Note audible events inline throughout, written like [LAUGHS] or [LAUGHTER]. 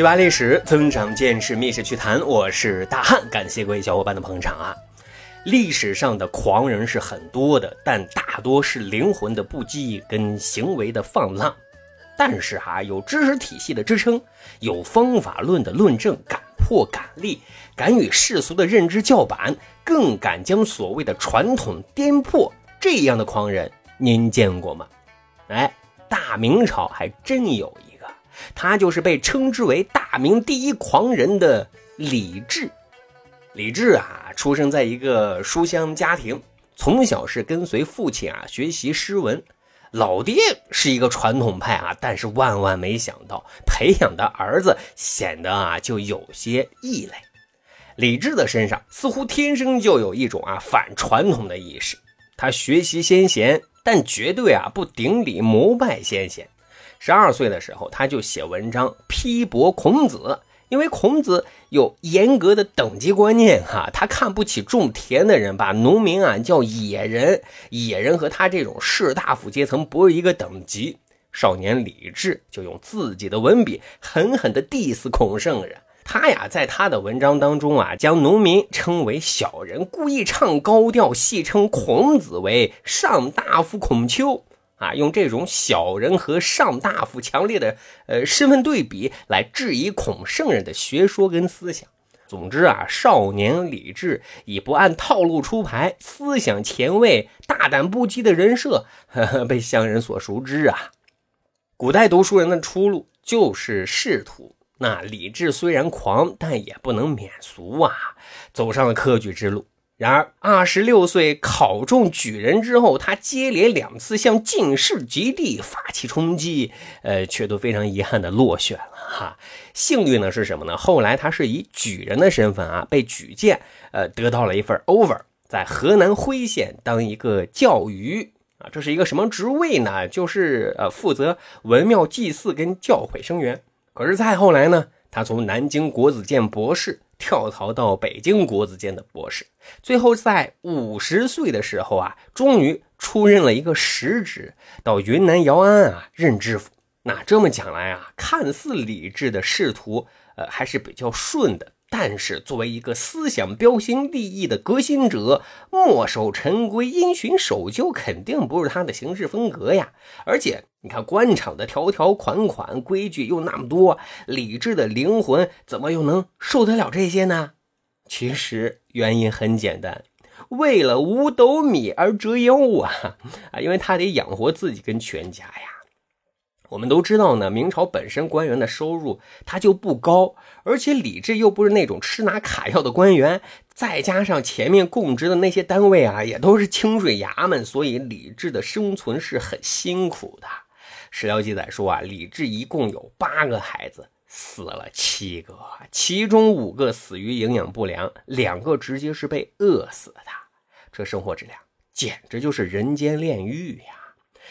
趣扒历史，增长见识，密室趣谈，我是大汉，感谢各位小伙伴的捧场啊！历史上的狂人是很多的，但大多是灵魂的不羁跟行为的放浪。但是哈，有知识体系的支撑，有方法论的论证，敢破敢立，敢与世俗的认知叫板，更敢将所谓的传统颠破，这样的狂人，您见过吗？哎，大明朝还真有一。他就是被称之为大明第一狂人的李治。李治啊，出生在一个书香家庭，从小是跟随父亲啊学习诗文。老爹是一个传统派啊，但是万万没想到，培养的儿子显得啊就有些异类。李治的身上似乎天生就有一种啊反传统的意识。他学习先贤，但绝对啊不顶礼膜拜先贤。十二岁的时候，他就写文章批驳孔子，因为孔子有严格的等级观念，哈，他看不起种田的人，把农民啊叫野人，野人和他这种士大夫阶层不是一个等级。少年李治就用自己的文笔狠狠地 diss 孔圣人，他呀在他的文章当中啊，将农民称为小人，故意唱高调，戏称孔子为上大夫孔丘。啊，用这种小人和上大夫强烈的呃身份对比来质疑孔圣人的学说跟思想。总之啊，少年李治以不按套路出牌、思想前卫、大胆不羁的人设，呵呵被乡人所熟知啊。古代读书人的出路就是仕途。那李治虽然狂，但也不能免俗啊，走上了科举之路。然而，二十六岁考中举人之后，他接连两次向进士及第发起冲击，呃，却都非常遗憾的落选了哈。幸运的是什么呢？后来他是以举人的身份啊，被举荐，呃，得到了一份 over，在河南辉县当一个教余啊，这是一个什么职位呢？就是呃，负责文庙祭祀跟教诲生源。可是再后来呢，他从南京国子监博士。跳槽到北京国子监的博士，最后在五十岁的时候啊，终于出任了一个实职，到云南姚安啊任知府。那这么讲来啊，看似理智的仕途，呃，还是比较顺的。但是，作为一个思想标新立异的革新者，墨守成规、因循守旧，肯定不是他的行事风格呀。而且，你看官场的条条款款、规矩又那么多，理智的灵魂怎么又能受得了这些呢？其实原因很简单，为了五斗米而折腰啊！啊，因为他得养活自己跟全家呀。我们都知道呢，明朝本身官员的收入他就不高，而且李治又不是那种吃拿卡要的官员，再加上前面供职的那些单位啊，也都是清水衙门，所以李治的生存是很辛苦的。史料记载说啊，李治一共有八个孩子，死了七个，其中五个死于营养不良，两个直接是被饿死的。这生活质量简直就是人间炼狱呀！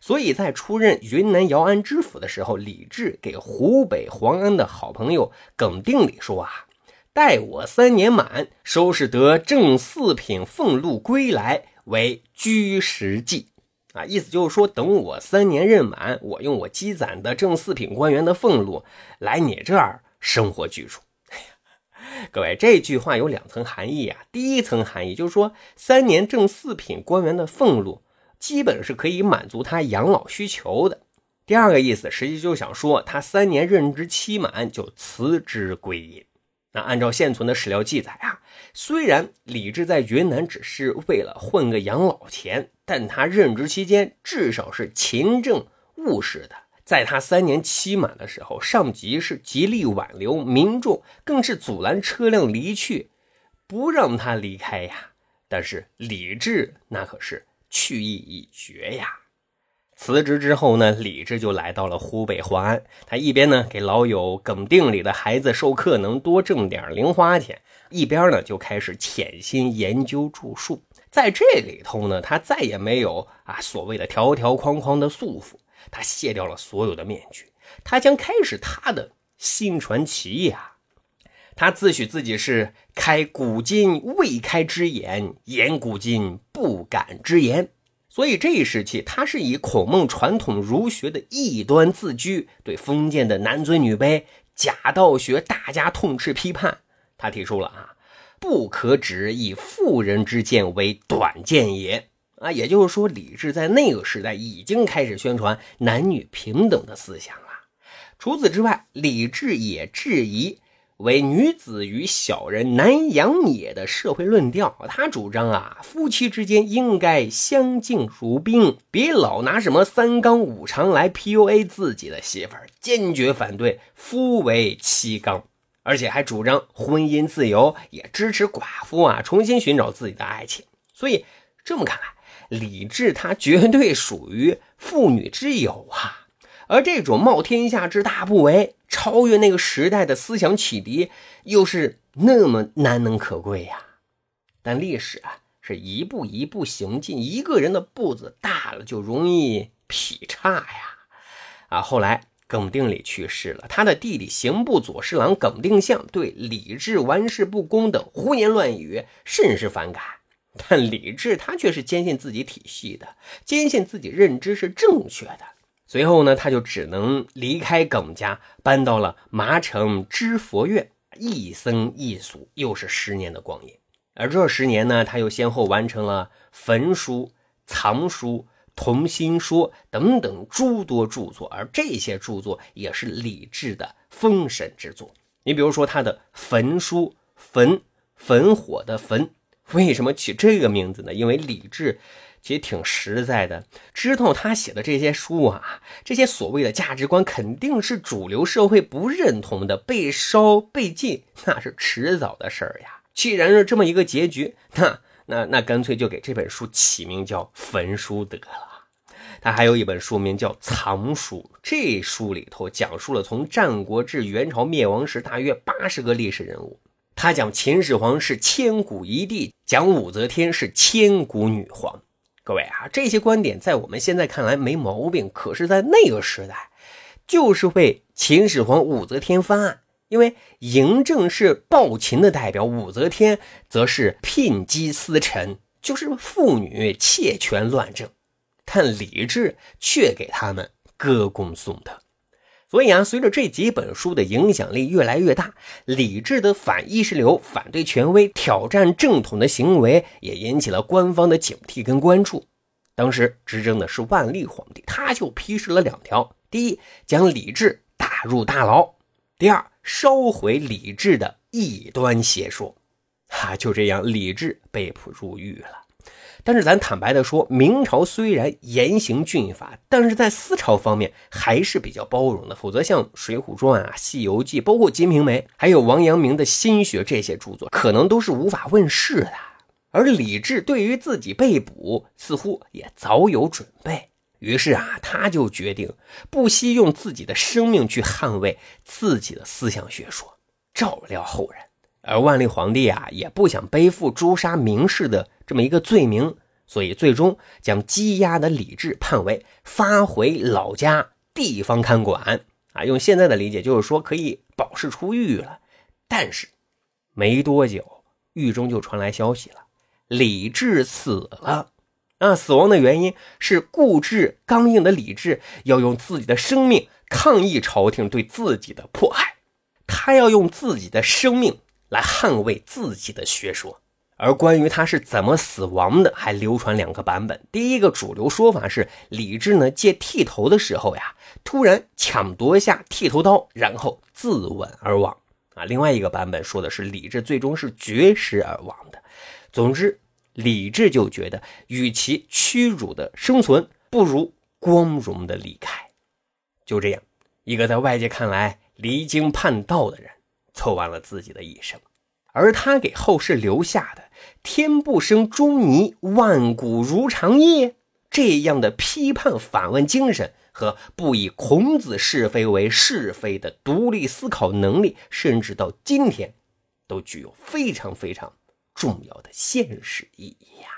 所以在出任云南姚安知府的时候，李治给湖北黄安的好朋友耿定礼说：“啊，待我三年满，收拾得正四品俸禄归来，为居实计。”啊，意思就是说，等我三年任满，我用我积攒的正四品官员的俸禄来你这儿生活居住。哎 [LAUGHS] 呀各位，这句话有两层含义啊。第一层含义就是说，三年正四品官员的俸禄。基本是可以满足他养老需求的。第二个意思，实际就想说他三年任职期满就辞职归隐。那按照现存的史料记载啊，虽然李治在云南只是为了混个养老钱，但他任职期间至少是勤政务实的。在他三年期满的时候，上级是极力挽留，民众更是阻拦车辆离去，不让他离开呀。但是李治那可是。去意已决呀！辞职之后呢，李治就来到了湖北黄安。他一边呢给老友耿定里的孩子授课，能多挣点零花钱，一边呢就开始潜心研究著述。在这里头呢，他再也没有啊所谓的条条框框的束缚，他卸掉了所有的面具，他将开始他的新传奇呀！他自诩自己是开古今未开之言，言古今不敢之言。所以这一时期，他是以孔孟传统儒学的异端自居，对封建的男尊女卑、假道学大家痛斥批判。他提出了啊，不可只以妇人之见为短见也啊，也就是说，李治在那个时代已经开始宣传男女平等的思想了。除此之外，李治也质疑。为女子与小人难养也的社会论调，他主张啊，夫妻之间应该相敬如宾，别老拿什么三纲五常来 PUA 自己的媳妇儿，坚决反对夫为妻纲，而且还主张婚姻自由，也支持寡妇啊重新寻找自己的爱情。所以这么看来，李治他绝对属于妇女之友啊。而这种冒天下之大不韪、超越那个时代的思想启迪，又是那么难能可贵呀！但历史啊，是一步一步行进，一个人的步子大了，就容易劈叉呀！啊，后来耿定礼去世了，他的弟弟刑部左侍郎耿定向对李治玩世不恭的胡言乱语甚是反感，但李治他却是坚信自己体系的，坚信自己认知是正确的。随后呢，他就只能离开耿家，搬到了麻城知佛院，一僧一俗，又是十年的光阴。而这十年呢，他又先后完成了焚书、藏书、同心说等等诸多著作，而这些著作也是李治的封神之作。你比如说他的焚书，焚焚火的焚，为什么取这个名字呢？因为李治。其实挺实在的，知道他写的这些书啊，这些所谓的价值观肯定是主流社会不认同的，被烧被禁那是迟早的事儿呀。既然是这么一个结局，那那那干脆就给这本书起名叫《焚书》得了。他还有一本书名叫《藏书》，这书里头讲述了从战国至元朝灭亡时大约八十个历史人物。他讲秦始皇是千古一帝，讲武则天是千古女皇。各位啊，这些观点在我们现在看来没毛病，可是，在那个时代，就是为秦始皇、武则天翻案。因为嬴政是暴秦的代表，武则天则是聘姬司臣，就是妇女窃权乱政，但李治却给他们歌功颂德。所以啊，随着这几本书的影响力越来越大，李治的反意识流、反对权威、挑战正统的行为也引起了官方的警惕跟关注。当时执政的是万历皇帝，他就批示了两条：第一，将李治打入大牢；第二，烧毁李治的异端邪说。哈，就这样，李治被捕入狱了。但是咱坦白的说，明朝虽然严刑峻法，但是在思潮方面还是比较包容的。否则，像《水浒传》啊、《西游记》，包括《金瓶梅》，还有王阳明的心学这些著作，可能都是无法问世的。而李治对于自己被捕，似乎也早有准备。于是啊，他就决定不惜用自己的生命去捍卫自己的思想学说，照料后人。而万历皇帝啊，也不想背负诛杀名士的这么一个罪名，所以最终将羁押的李治判为发回老家地方看管啊。用现在的理解，就是说可以保释出狱了。但是没多久，狱中就传来消息了，李治死了。啊，死亡的原因是固执刚硬的李治要用自己的生命抗议朝廷对自己的迫害，他要用自己的生命。来捍卫自己的学说，而关于他是怎么死亡的，还流传两个版本。第一个主流说法是李治呢借剃头的时候呀，突然抢夺下剃头刀，然后自刎而亡。啊，另外一个版本说的是李治最终是绝食而亡的。总之，李治就觉得与其屈辱的生存，不如光荣的离开。就这样，一个在外界看来离经叛道的人。凑完了自己的一生，而他给后世留下的“天不生仲尼，万古如长夜”这样的批判反问精神和不以孔子是非为是非的独立思考能力，甚至到今天，都具有非常非常重要的现实意义呀！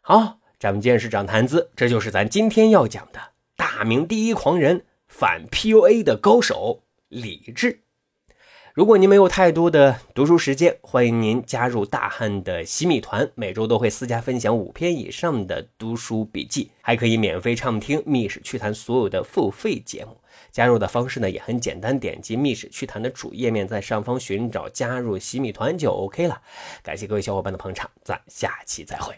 好，咱们见识长谈资，这就是咱今天要讲的大明第一狂人反 PUA 的高手李治。如果您没有太多的读书时间，欢迎您加入大汉的洗米团，每周都会私家分享五篇以上的读书笔记，还可以免费畅听《密室趣谈》所有的付费节目。加入的方式呢也很简单，点击《密室趣谈》的主页面，在上方寻找加入洗米团就 OK 了。感谢各位小伙伴的捧场，咱下期再会。